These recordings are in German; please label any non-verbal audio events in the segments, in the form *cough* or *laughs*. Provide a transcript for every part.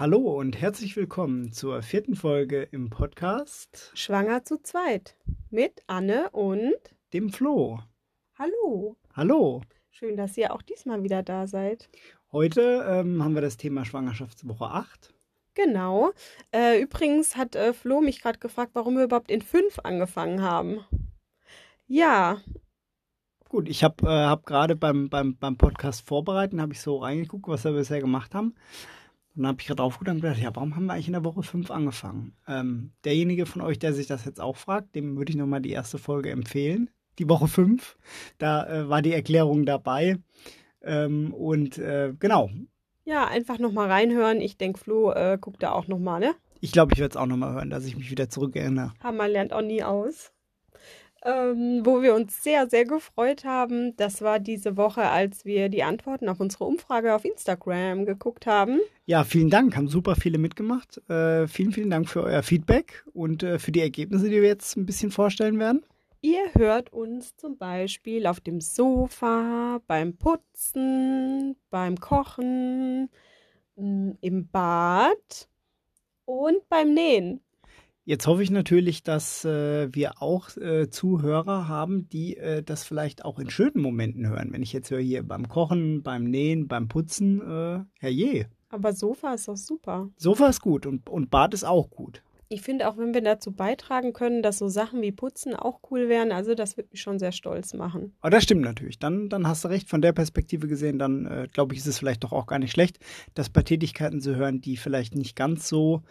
Hallo und herzlich willkommen zur vierten Folge im Podcast Schwanger zu zweit mit Anne und dem Flo. Hallo. Hallo. Schön, dass ihr auch diesmal wieder da seid. Heute ähm, haben wir das Thema Schwangerschaftswoche 8. Genau. Äh, übrigens hat äh, Flo mich gerade gefragt, warum wir überhaupt in 5 angefangen haben. Ja. Gut, ich habe äh, hab gerade beim, beim, beim Podcast vorbereiten, habe ich so reingeguckt, was wir bisher gemacht haben. Und dann habe ich gerade aufgedacht und gedacht, ja, warum haben wir eigentlich in der Woche 5 angefangen? Ähm, derjenige von euch, der sich das jetzt auch fragt, dem würde ich nochmal die erste Folge empfehlen. Die Woche 5. Da äh, war die Erklärung dabei. Ähm, und äh, genau. Ja, einfach nochmal reinhören. Ich denke, Flo äh, guckt da auch nochmal, ne? Ich glaube, ich werde es auch nochmal hören, dass ich mich wieder zurückerinnere. Hammer lernt auch nie aus ähm, wo wir uns sehr, sehr gefreut haben. Das war diese Woche, als wir die Antworten auf unsere Umfrage auf Instagram geguckt haben. Ja, vielen Dank, haben super viele mitgemacht. Äh, vielen, vielen Dank für euer Feedback und äh, für die Ergebnisse, die wir jetzt ein bisschen vorstellen werden. Ihr hört uns zum Beispiel auf dem Sofa, beim Putzen, beim Kochen, mm, im Bad und beim Nähen. Jetzt hoffe ich natürlich, dass äh, wir auch äh, Zuhörer haben, die äh, das vielleicht auch in schönen Momenten hören. Wenn ich jetzt höre hier beim Kochen, beim Nähen, beim Putzen, äh, herrje. Aber Sofa ist doch super. Sofa ist gut und, und Bad ist auch gut. Ich finde auch, wenn wir dazu beitragen können, dass so Sachen wie Putzen auch cool wären, also das würde mich schon sehr stolz machen. Aber das stimmt natürlich. Dann, dann hast du recht. Von der Perspektive gesehen, dann äh, glaube ich, ist es vielleicht doch auch gar nicht schlecht, das bei Tätigkeiten zu hören, die vielleicht nicht ganz so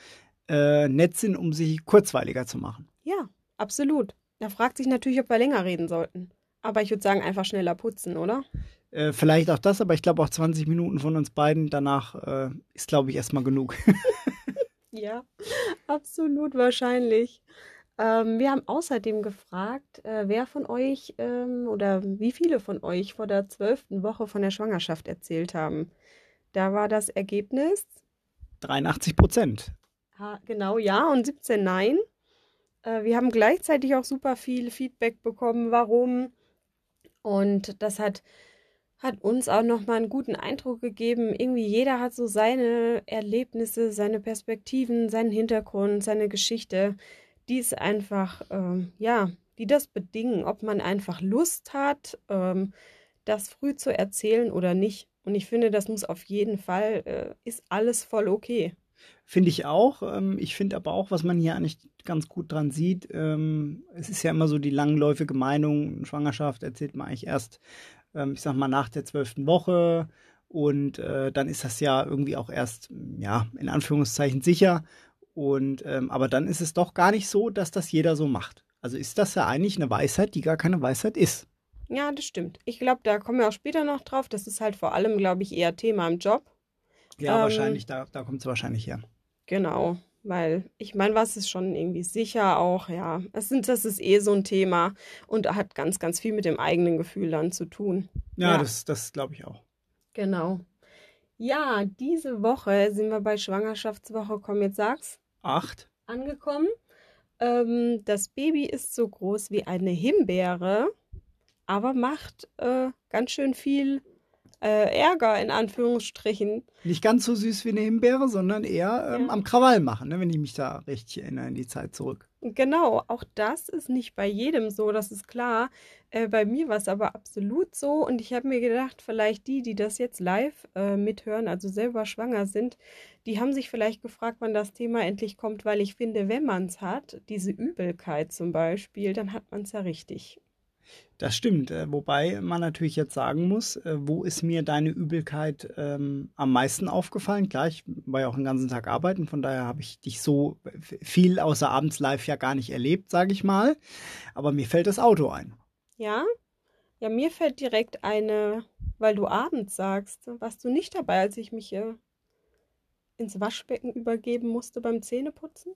äh, nett sind, um sie kurzweiliger zu machen. Ja, absolut. Da fragt sich natürlich, ob wir länger reden sollten. Aber ich würde sagen, einfach schneller putzen, oder? Äh, vielleicht auch das, aber ich glaube auch 20 Minuten von uns beiden danach äh, ist, glaube ich, erstmal genug. *laughs* ja, absolut wahrscheinlich. Ähm, wir haben außerdem gefragt, äh, wer von euch ähm, oder wie viele von euch vor der zwölften Woche von der Schwangerschaft erzählt haben. Da war das Ergebnis 83 Prozent. Genau, ja und 17 Nein. Äh, wir haben gleichzeitig auch super viel Feedback bekommen, warum. Und das hat, hat uns auch nochmal einen guten Eindruck gegeben. Irgendwie jeder hat so seine Erlebnisse, seine Perspektiven, seinen Hintergrund, seine Geschichte, die es einfach, ähm, ja, die das bedingen, ob man einfach Lust hat, ähm, das früh zu erzählen oder nicht. Und ich finde, das muss auf jeden Fall, äh, ist alles voll okay. Finde ich auch. Ähm, ich finde aber auch, was man hier eigentlich ganz gut dran sieht, ähm, es ist ja immer so die langläufige Meinung, Schwangerschaft erzählt man eigentlich erst, ähm, ich sag mal, nach der zwölften Woche. Und äh, dann ist das ja irgendwie auch erst, ja, in Anführungszeichen sicher. Und aber dann ist es doch gar nicht so, dass das jeder so macht. Also ist das ja eigentlich eine Weisheit, die gar keine Weisheit ist. Ja, das stimmt. Ich glaube, da kommen wir auch später noch drauf. Das ist halt vor allem, glaube ich, eher Thema im Job. Ja, ähm, wahrscheinlich, da, da kommt es wahrscheinlich her. Genau, weil ich meine, was ist schon irgendwie sicher auch, ja. Es sind, das ist eh so ein Thema und hat ganz, ganz viel mit dem eigenen Gefühl dann zu tun. Ja, ja. das, das glaube ich auch. Genau. Ja, diese Woche sind wir bei Schwangerschaftswoche, komm jetzt sag's. Acht. Angekommen. Ähm, das Baby ist so groß wie eine Himbeere, aber macht äh, ganz schön viel äh, Ärger in Anführungsstrichen. Nicht ganz so süß wie eine Himbeere, sondern eher ähm, ja. am Krawall machen, ne, wenn ich mich da richtig erinnere in die Zeit zurück. Genau, auch das ist nicht bei jedem so, das ist klar. Äh, bei mir war es aber absolut so und ich habe mir gedacht, vielleicht die, die das jetzt live äh, mithören, also selber schwanger sind, die haben sich vielleicht gefragt, wann das Thema endlich kommt, weil ich finde, wenn man es hat, diese Übelkeit zum Beispiel, dann hat man es ja richtig. Das stimmt, äh, wobei man natürlich jetzt sagen muss, äh, wo ist mir deine Übelkeit ähm, am meisten aufgefallen? Klar, ich war ja auch den ganzen Tag arbeiten, von daher habe ich dich so viel außer abends live ja gar nicht erlebt, sage ich mal. Aber mir fällt das Auto ein. Ja? Ja, mir fällt direkt eine, weil du abends sagst, warst du nicht dabei, als ich mich äh, ins Waschbecken übergeben musste beim Zähneputzen?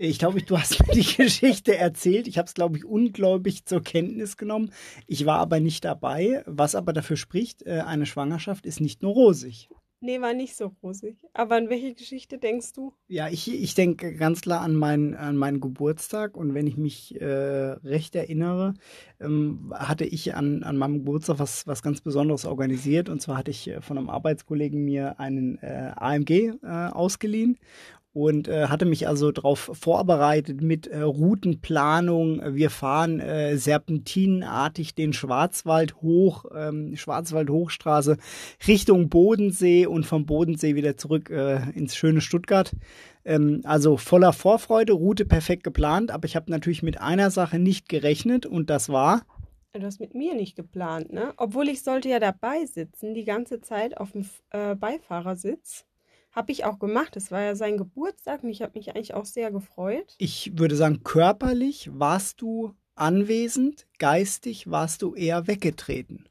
Ich glaube, du hast mir die *laughs* Geschichte erzählt. Ich habe es, glaube ich, ungläubig zur Kenntnis genommen. Ich war aber nicht dabei, was aber dafür spricht, äh, eine Schwangerschaft ist nicht nur rosig. Nee, war nicht so rosig. Aber an welche Geschichte denkst du? Ja, ich, ich denke ganz klar an, mein, an meinen Geburtstag und wenn ich mich äh, recht erinnere, ähm, hatte ich an, an meinem Geburtstag was, was ganz Besonderes organisiert und zwar hatte ich äh, von einem Arbeitskollegen mir einen äh, AMG äh, ausgeliehen und äh, hatte mich also darauf vorbereitet mit äh, Routenplanung. Wir fahren äh, serpentinenartig den Schwarzwald hoch, ähm, Schwarzwald-Hochstraße Richtung Bodensee und vom Bodensee wieder zurück äh, ins schöne Stuttgart. Ähm, also voller Vorfreude, Route perfekt geplant, aber ich habe natürlich mit einer Sache nicht gerechnet und das war Du hast mit mir nicht geplant, ne? Obwohl ich sollte ja dabei sitzen, die ganze Zeit auf dem äh, Beifahrersitz. Habe ich auch gemacht. Es war ja sein Geburtstag und ich habe mich eigentlich auch sehr gefreut. Ich würde sagen, körperlich warst du anwesend, geistig warst du eher weggetreten.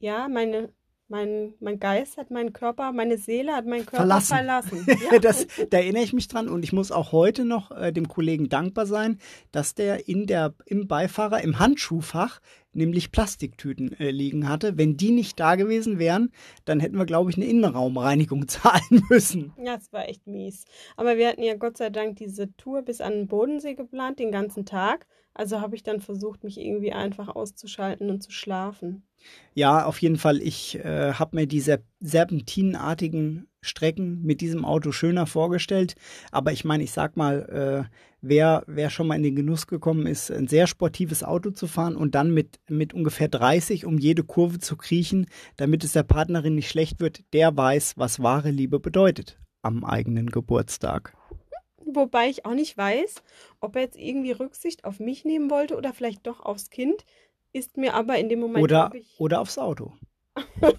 Ja, meine mein, mein Geist hat meinen Körper, meine Seele hat meinen Körper verlassen. verlassen. *laughs* Ja. das, da erinnere ich mich dran und ich muss auch heute noch äh, dem Kollegen dankbar sein, dass der in der im Beifahrer im Handschuhfach nämlich Plastiktüten äh, liegen hatte. Wenn die nicht da gewesen wären, dann hätten wir, glaube ich, eine Innenraumreinigung *laughs* zahlen müssen. Ja, es war echt mies. Aber wir hatten ja Gott sei Dank diese Tour bis an den Bodensee geplant, den ganzen Tag. Also habe ich dann versucht, mich irgendwie einfach auszuschalten und zu schlafen. Ja, auf jeden Fall. Ich äh, habe mir diese serpentinenartigen Strecken mit diesem Auto schöner vorgestellt. Aber ich meine, ich sag mal, äh, wer, wer schon mal in den Genuss gekommen ist, ein sehr sportives Auto zu fahren und dann mit, mit ungefähr 30 um jede Kurve zu kriechen, damit es der Partnerin nicht schlecht wird, der weiß, was wahre Liebe bedeutet am eigenen Geburtstag. Wobei ich auch nicht weiß, ob er jetzt irgendwie Rücksicht auf mich nehmen wollte oder vielleicht doch aufs Kind. Ist mir aber in dem Moment. Oder, ich... oder aufs Auto. *laughs*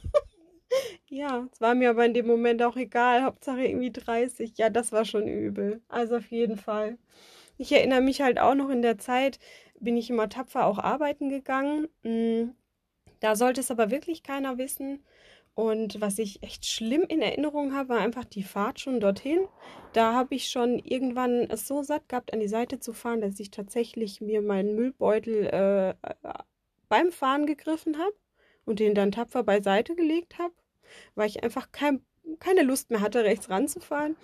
ja, es war mir aber in dem Moment auch egal. Hauptsache irgendwie 30. Ja, das war schon übel. Also auf jeden Fall. Ich erinnere mich halt auch noch in der Zeit, bin ich immer tapfer auch arbeiten gegangen. Hm, da sollte es aber wirklich keiner wissen. Und was ich echt schlimm in Erinnerung habe, war einfach die Fahrt schon dorthin. Da habe ich schon irgendwann es so satt gehabt, an die Seite zu fahren, dass ich tatsächlich mir meinen Müllbeutel äh, beim Fahren gegriffen habe und den dann tapfer beiseite gelegt habe, weil ich einfach kein, keine Lust mehr hatte, rechts ranzufahren.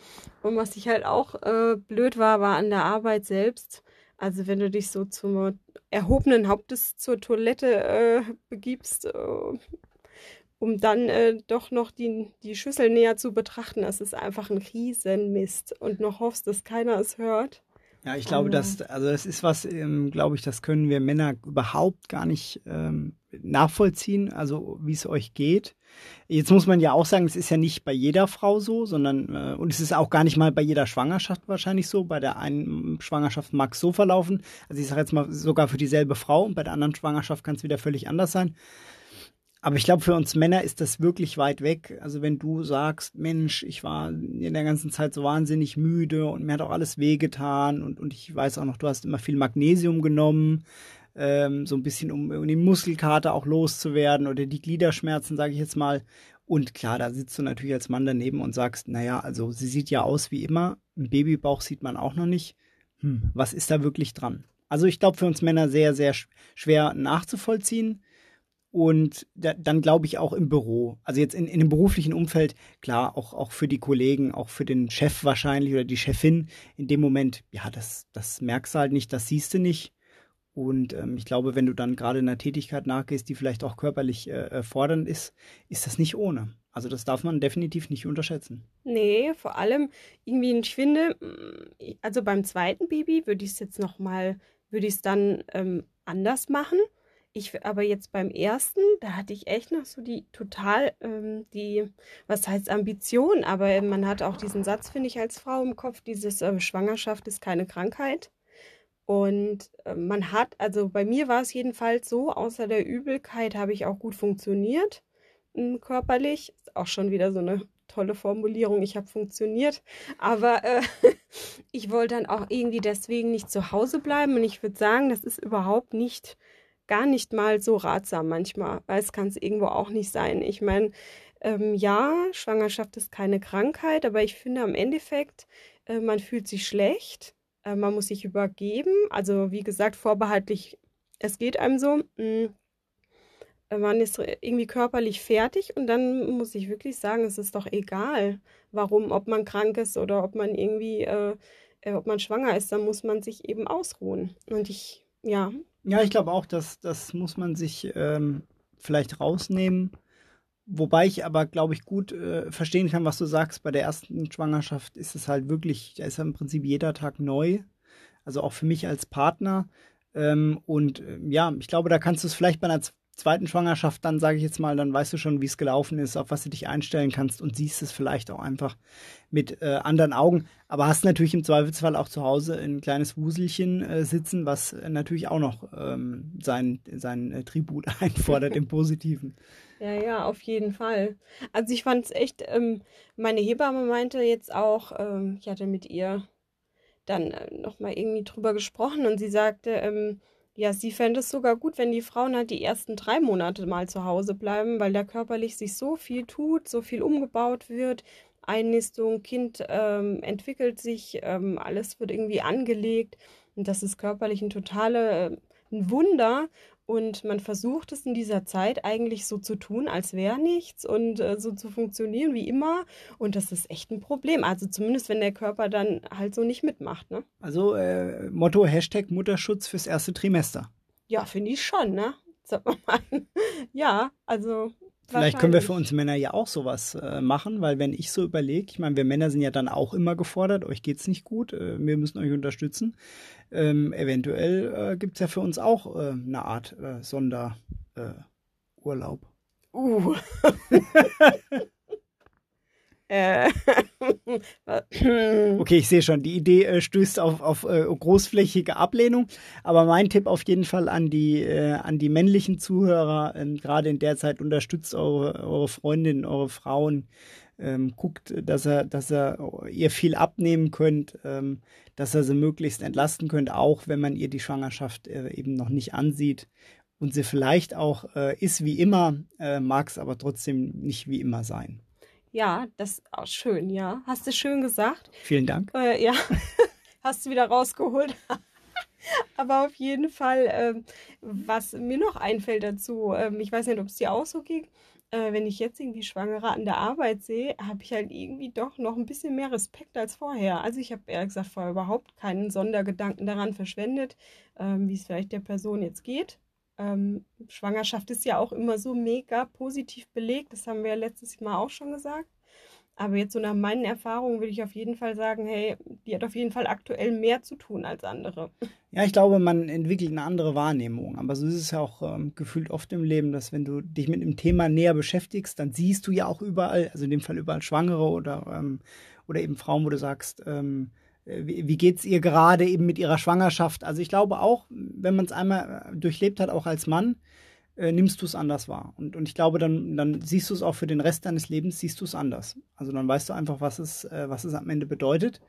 Und was ich halt auch äh, blöd war, war an der Arbeit selbst. Also wenn du dich so zum erhobenen Hauptes zur Toilette äh, begibst, äh, um dann äh, doch noch die, die Schüssel näher zu betrachten. Das ist einfach ein Riesenmist und noch hoffst, dass keiner es hört. Ja, ich glaube, dass, also das ist was, ähm, glaube ich, das können wir Männer überhaupt gar nicht ähm, nachvollziehen, also wie es euch geht. Jetzt muss man ja auch sagen, es ist ja nicht bei jeder Frau so, sondern äh, und es ist auch gar nicht mal bei jeder Schwangerschaft wahrscheinlich so. Bei der einen Schwangerschaft mag es so verlaufen. Also ich sage jetzt mal sogar für dieselbe Frau und bei der anderen Schwangerschaft kann es wieder völlig anders sein. Aber ich glaube, für uns Männer ist das wirklich weit weg. Also wenn du sagst, Mensch, ich war in der ganzen Zeit so wahnsinnig müde und mir hat auch alles wehgetan und, und ich weiß auch noch, du hast immer viel Magnesium genommen, ähm, so ein bisschen, um, um die Muskelkater auch loszuwerden oder die Gliederschmerzen, sage ich jetzt mal. Und klar, da sitzt du natürlich als Mann daneben und sagst, naja, also sie sieht ja aus wie immer, ein Babybauch sieht man auch noch nicht. Hm, was ist da wirklich dran? Also ich glaube, für uns Männer sehr, sehr schwer nachzuvollziehen und da, dann glaube ich auch im Büro. Also jetzt in, in dem beruflichen Umfeld, klar, auch, auch für die Kollegen, auch für den Chef wahrscheinlich oder die Chefin in dem Moment, ja, das, das merkst du halt nicht, das siehst du nicht. Und ähm, ich glaube, wenn du dann gerade in einer Tätigkeit nachgehst, die vielleicht auch körperlich äh, äh fordernd ist, ist das nicht ohne. Also das darf man definitiv nicht unterschätzen. Nee, vor allem irgendwie, ich finde, mm, also beim zweiten Baby würde ich es jetzt nochmal, würde ich es dann ähm, anders machen ich aber jetzt beim ersten, da hatte ich echt noch so die total, ähm, die, was heißt Ambition, aber man hat auch diesen Satz, finde ich, als Frau im Kopf, dieses äh, Schwangerschaft ist keine Krankheit. Und äh, man hat, also bei mir war es jedenfalls so, außer der Übelkeit habe ich auch gut funktioniert, äh, körperlich. Ist auch schon wieder so eine tolle Formulierung, ich habe funktioniert. Aber äh, *laughs* ich wollte dann auch irgendwie deswegen nicht zu Hause bleiben. Und ich würde sagen, das ist überhaupt nicht gar nicht mal so ratsam manchmal, weil es kann es irgendwo auch nicht sein. Ich meine, ähm, ja, Schwangerschaft ist keine Krankheit, aber ich finde am Endeffekt, äh, man fühlt sich schlecht, äh, man muss sich übergeben. Also wie gesagt, vorbehaltlich, es geht einem so. Mh, mm, man ist irgendwie körperlich fertig und dann muss ich wirklich sagen, es ist doch egal, warum, ob man krank ist oder ob man irgendwie, äh, äh, ob man schwanger ist, dann muss man sich eben ausruhen. Und ich, ja. Ja, ich glaube auch, dass das muss man sich ähm, vielleicht rausnehmen. Wobei ich aber, glaube ich, gut äh, verstehen kann, was du sagst. Bei der ersten Schwangerschaft ist es halt wirklich, da ist ja im Prinzip jeder Tag neu. Also auch für mich als Partner. Ähm, und äh, ja, ich glaube, da kannst du es vielleicht bei einer zweiten Schwangerschaft, dann sage ich jetzt mal, dann weißt du schon, wie es gelaufen ist, auf was du dich einstellen kannst und siehst es vielleicht auch einfach mit äh, anderen Augen. Aber hast natürlich im Zweifelsfall auch zu Hause ein kleines Wuselchen äh, sitzen, was natürlich auch noch ähm, sein, sein äh, Tribut *laughs* einfordert im Positiven. Ja, ja, auf jeden Fall. Also ich fand es echt, ähm, meine Hebamme meinte jetzt auch, ähm, ich hatte mit ihr dann äh, nochmal irgendwie drüber gesprochen und sie sagte, ähm, ja, sie fände es sogar gut, wenn die Frauen halt die ersten drei Monate mal zu Hause bleiben, weil da körperlich sich so viel tut, so viel umgebaut wird. Einnistung, Kind ähm, entwickelt sich, ähm, alles wird irgendwie angelegt. Und das ist körperlich ein totale, äh, Wunder. Und man versucht es in dieser Zeit eigentlich so zu tun, als wäre nichts und äh, so zu funktionieren wie immer. Und das ist echt ein Problem. Also zumindest, wenn der Körper dann halt so nicht mitmacht. Ne? Also äh, Motto Hashtag Mutterschutz fürs erste Trimester. Ja, finde ich schon, ne? Sag mal. *laughs* ja, also Vielleicht können wir für uns Männer ja auch sowas äh, machen, weil wenn ich so überlege, ich meine, wir Männer sind ja dann auch immer gefordert, euch geht es nicht gut, äh, wir müssen euch unterstützen. Ähm, eventuell äh, es ja für uns auch äh, eine Art äh, Sonderurlaub. uh. *laughs* *laughs* Äh. *laughs* okay, ich sehe schon, die Idee äh, stößt auf, auf äh, großflächige Ablehnung. Aber mein Tipp auf jeden Fall an die, äh, an die männlichen Zuhörer, ähm, gerade in der Zeit unterstützt eure, eure Freundinnen, eure Frauen. Ähm, guckt, dass er, dass er ihr viel abnehmen könnt, ähm, dass er sie möglichst entlasten könnt, auch wenn man ihr die Schwangerschaft äh, eben noch nicht ansieht und sie vielleicht auch äh, ist wie immer, mag es aber trotzdem nicht wie immer sein. Ja, das ist auch schön, ja. Hast du schön gesagt. Vielen Dank. Äh, ja, *laughs* hast du wieder rausgeholt. *laughs* Aber auf jeden Fall, ähm, was mir noch einfällt dazu, ähm, ich weiß nicht, ob es dir auch so ging, äh, wenn ich jetzt irgendwie Schwangere an der Arbeit sehe, habe ich halt irgendwie doch noch ein bisschen mehr Respekt als vorher. Also ich habe ehrlich gesagt vorher überhaupt keinen Sondergedanken daran verschwendet, ähm, wie es vielleicht der Person jetzt geht. Ähm, Schwangerschaft ist ja auch immer so mega positiv belegt. Das haben wir ja letztes Mal auch schon gesagt. Aber jetzt so nach meinen Erfahrungen würde ich auf jeden Fall sagen, hey, die hat auf jeden Fall aktuell mehr zu tun als andere. Ja, ich glaube, man entwickelt eine andere Wahrnehmung. Aber so ist es ja auch ähm, gefühlt oft im Leben, dass wenn du dich mit einem Thema näher beschäftigst, dann siehst du ja auch überall, also in dem Fall überall Schwangere oder, ähm, oder eben Frauen, wo du sagst, ähm, äh, wie, geht es ihr gerade eben mit ihrer Schwangerschaft? Also ich glaube auch, wenn man es einmal äh, durchlebt hat, auch als Mann, äh, nimmst du es anders wahr. Und, und ich glaube, dann, dann siehst du es auch für den Rest deines Lebens, siehst du es anders. Also dann weißt du einfach, was es, äh, was es am Ende bedeutet.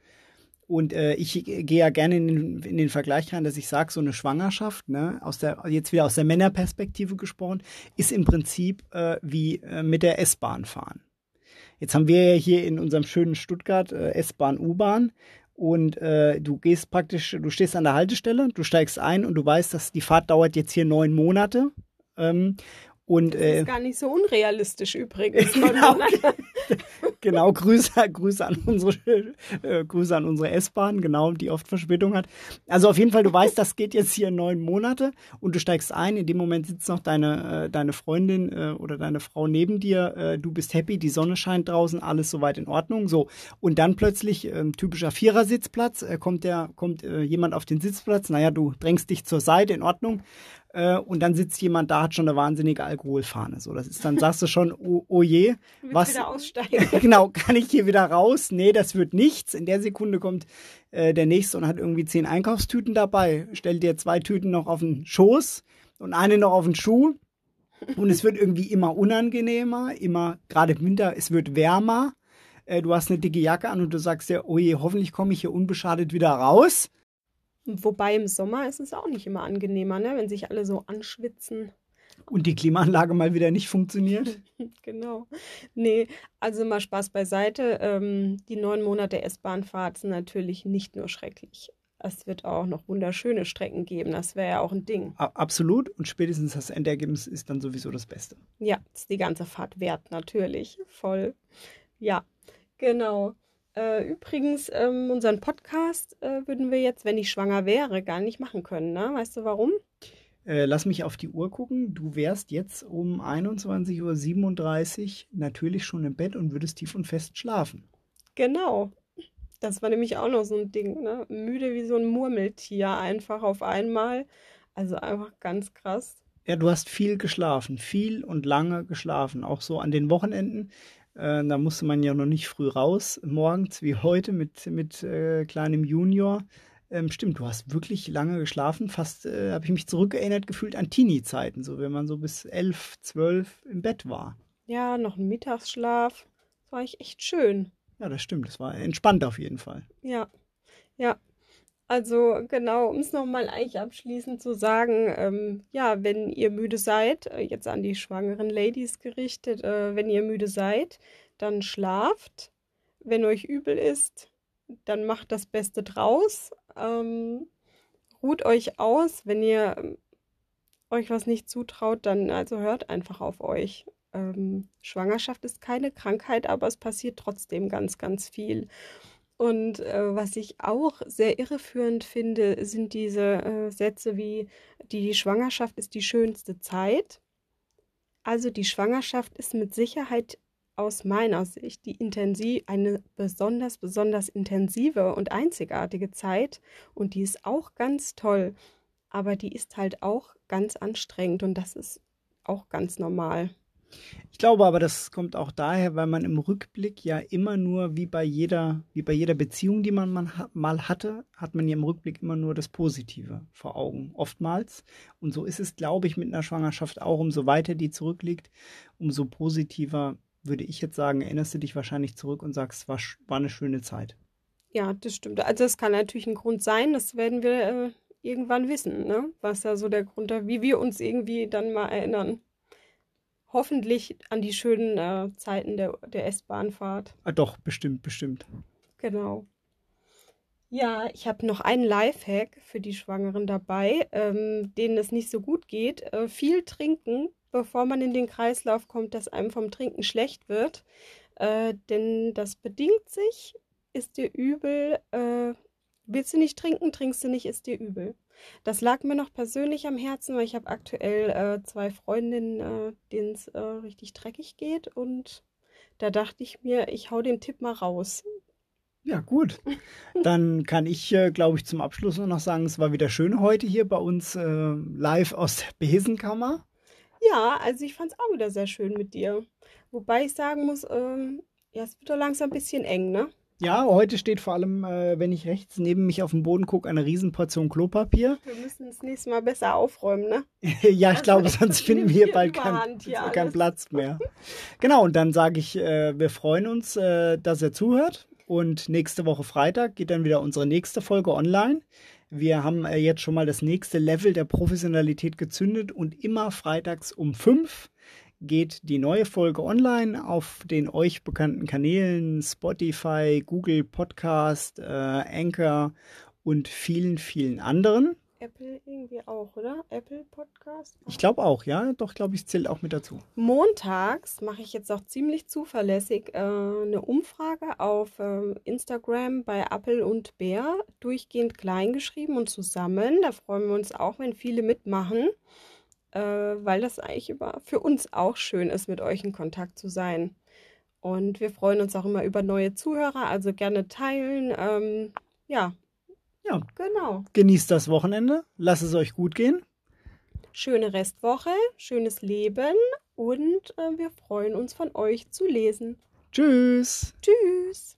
Und äh, ich gehe ja gerne in den, in den Vergleich rein, dass ich sage, so eine Schwangerschaft, ne, aus der, jetzt wieder aus der Männerperspektive gesprochen, ist im Prinzip äh, wie äh, mit der S-Bahn fahren. Jetzt haben wir ja hier in unserem schönen Stuttgart äh, S-Bahn, U-Bahn und äh, du gehst praktisch, du stehst an der Haltestelle, du steigst ein und du weißt, dass die Fahrt dauert jetzt hier neun Monate. Ähm, und, das ist äh, gar nicht so unrealistisch übrigens. *laughs* Genau, *laughs* genau *laughs* Grüße, Grüße an unsere, äh, Grüße an unsere S-Bahn, genau, die oft Verspätung hat. Also auf jeden Fall, du weißt, das geht jetzt hier neun Monate und du steigst ein. In dem Moment sitzt noch deine, äh, deine Freundin äh, oder deine Frau neben dir. Äh, du bist happy, die Sonne scheint draußen, alles soweit in Ordnung. So. Und dann plötzlich, ähm, typischer Vierersitzplatz, äh, kommt der, kommt jemand auf den Sitzplatz. Naja, du drängst dich zur Seite, in Ordnung äh, und dann sitzt jemand da, hat schon eine wahnsinnige Alkoholfahne. So, das ist dann sagst du schon, oh, oh je, was? Wieder aussteigen. *laughs* *laughs* genau, *laughs* kann ich hier wieder raus? Nee, das wird nichts. In der Sekunde kommt äh, der nächste und hat irgendwie zehn Einkaufstüten dabei, stellt dir zwei Tüten noch auf den Schoß und eine noch auf den Schuh. Und es wird irgendwie immer unangenehmer, immer, gerade im Winter, es wird wärmer. Äh, du hast eine dicke Jacke an und du sagst dir, oh je, hoffentlich komme ich hier unbeschadet wieder raus. Wobei im Sommer ist es auch nicht immer angenehmer, ne? wenn sich alle so anschwitzen. Und die Klimaanlage mal wieder nicht funktioniert. *laughs* genau. Nee, also mal Spaß beiseite. Ähm, die neun Monate S-Bahnfahrt sind natürlich nicht nur schrecklich. es wird auch noch wunderschöne Strecken geben. Das wäre ja auch ein Ding. Absolut. Und spätestens das Endergebnis ist dann sowieso das Beste. Ja, ist die ganze Fahrt wert, natürlich. Voll. Ja, genau. Äh, übrigens, ähm, unseren Podcast äh, würden wir jetzt, wenn ich schwanger wäre, gar nicht machen können. Ne? Weißt du warum? Äh, lass mich auf die Uhr gucken. Du wärst jetzt um 21.37 Uhr natürlich schon im Bett und würdest tief und fest schlafen. Genau. Das war nämlich auch noch so ein Ding, ne? Müde wie so ein Murmeltier einfach auf einmal. Also einfach ganz krass. Ja, du hast viel geschlafen, viel und lange geschlafen, auch so an den Wochenenden. Äh, da musste man ja noch nicht früh raus, morgens wie heute mit, mit äh, kleinem Junior. Ähm, stimmt, du hast wirklich lange geschlafen. Fast äh, habe ich mich zurückerinnert gefühlt an Teenie-Zeiten, so wenn man so bis elf, zwölf im Bett war. Ja, noch ein Mittagsschlaf. Das war ich echt schön. Ja, das stimmt. Das war entspannt auf jeden Fall. Ja, ja. Also genau, um es nochmal eigentlich abschließend zu sagen, ähm, ja, wenn ihr müde seid, äh, jetzt an die schwangeren Ladies gerichtet, äh, wenn ihr müde seid, dann schlaft. Wenn euch übel ist, dann macht das Beste draus. Ähm, ruht euch aus. Wenn ihr ähm, euch was nicht zutraut, dann also hört einfach auf euch ähm, Schwangerschaft ist keine Krankheit, aber es passiert trotzdem ganz, ganz viel. Und äh, was ich auch sehr irreführend finde, sind diese äh, Sätze wie, die Schwangerschaft ist die schönste Zeit. Also die Schwangerschaft ist mit Sicherheit aus meiner Sicht die intensiv, eine besonders, besonders intensive und einzigartige Zeit. Und die ist auch ganz toll. Aber die ist halt auch ganz anstrengend und das ist auch ganz normal. Ich glaube aber, das kommt auch daher, weil man im Rückblick ja immer nur, wie bei jeder, wie bei jeder Beziehung, die man mal hatte, hat man ja im Rückblick immer nur das Positive vor Augen, oftmals. Und so ist es, glaube ich, mit einer Schwangerschaft auch. Umso weiter die zurückliegt, umso positiver, würde ich jetzt sagen, erinnerst du dich wahrscheinlich zurück und sagst, war, war eine schöne Zeit. Ja, das stimmt. Also es kann natürlich ein Grund sein, das werden wir äh, irgendwann wissen, ne? was da so der Grund ist, wie wir uns irgendwie dann mal erinnern hoffentlich an die schönen äh, Zeiten der, der S-Bahnfahrt. Ah, doch, bestimmt, bestimmt. Genau. Ja, ich habe noch einen Lifehack für die Schwangeren dabei, ähm, denen es nicht so gut geht. Äh, viel trinken, bevor man in den Kreislauf kommt, dass einem vom Trinken schlecht wird. Äh, denn das bedingt sich, ist dir übel. Äh, willst du nicht trinken, trinkst du nicht, ist dir übel. Das lag mir noch persönlich am Herzen, weil ich habe aktuell äh, zwei Freundinnen, äh, denen es äh, richtig dreckig geht. Und da dachte ich mir, ich hau den Tipp mal raus. Ja, gut. Dann kann ich, äh, glaube ich, zum Abschluss noch sagen, es war wieder schön heute hier bei uns äh, live aus der Besenkammer. Ja, also ich fand es auch wieder sehr schön mit dir. Wobei ich sagen muss, ähm, ja, es wird doch langsam ein bisschen eng, ne? Ja, heute steht vor allem, äh, wenn ich rechts neben mich auf den Boden gucke, eine Riesenportion Klopapier. Wir müssen das nächste Mal besser aufräumen, ne? *laughs* ja, ich also, glaube, *laughs* sonst finden wir hier bald keinen kein Platz mehr. Genau, und dann sage ich, äh, wir freuen uns, äh, dass ihr zuhört. Und nächste Woche Freitag geht dann wieder unsere nächste Folge online. Wir haben äh, jetzt schon mal das nächste Level der Professionalität gezündet und immer freitags um fünf geht die neue Folge online auf den euch bekannten Kanälen Spotify, Google Podcast, äh, Anchor und vielen, vielen anderen. Apple irgendwie auch, oder? Apple Podcast? Ich glaube auch, ja. Doch, glaube ich, zählt auch mit dazu. Montags mache ich jetzt auch ziemlich zuverlässig äh, eine Umfrage auf äh, Instagram bei Apple und Bär, durchgehend kleingeschrieben und zusammen. Da freuen wir uns auch, wenn viele mitmachen äh, weil das eigentlich über, für uns auch schön ist, mit euch in Kontakt zu sein. Und wir freuen uns auch immer über neue Zuhörer, also gerne teilen. Ähm, ja. Ja. Genau. Genießt das Wochenende. Lasst es euch gut gehen. Schöne Restwoche, schönes Leben und äh, wir freuen uns von euch zu lesen. Tschüss. Tschüss.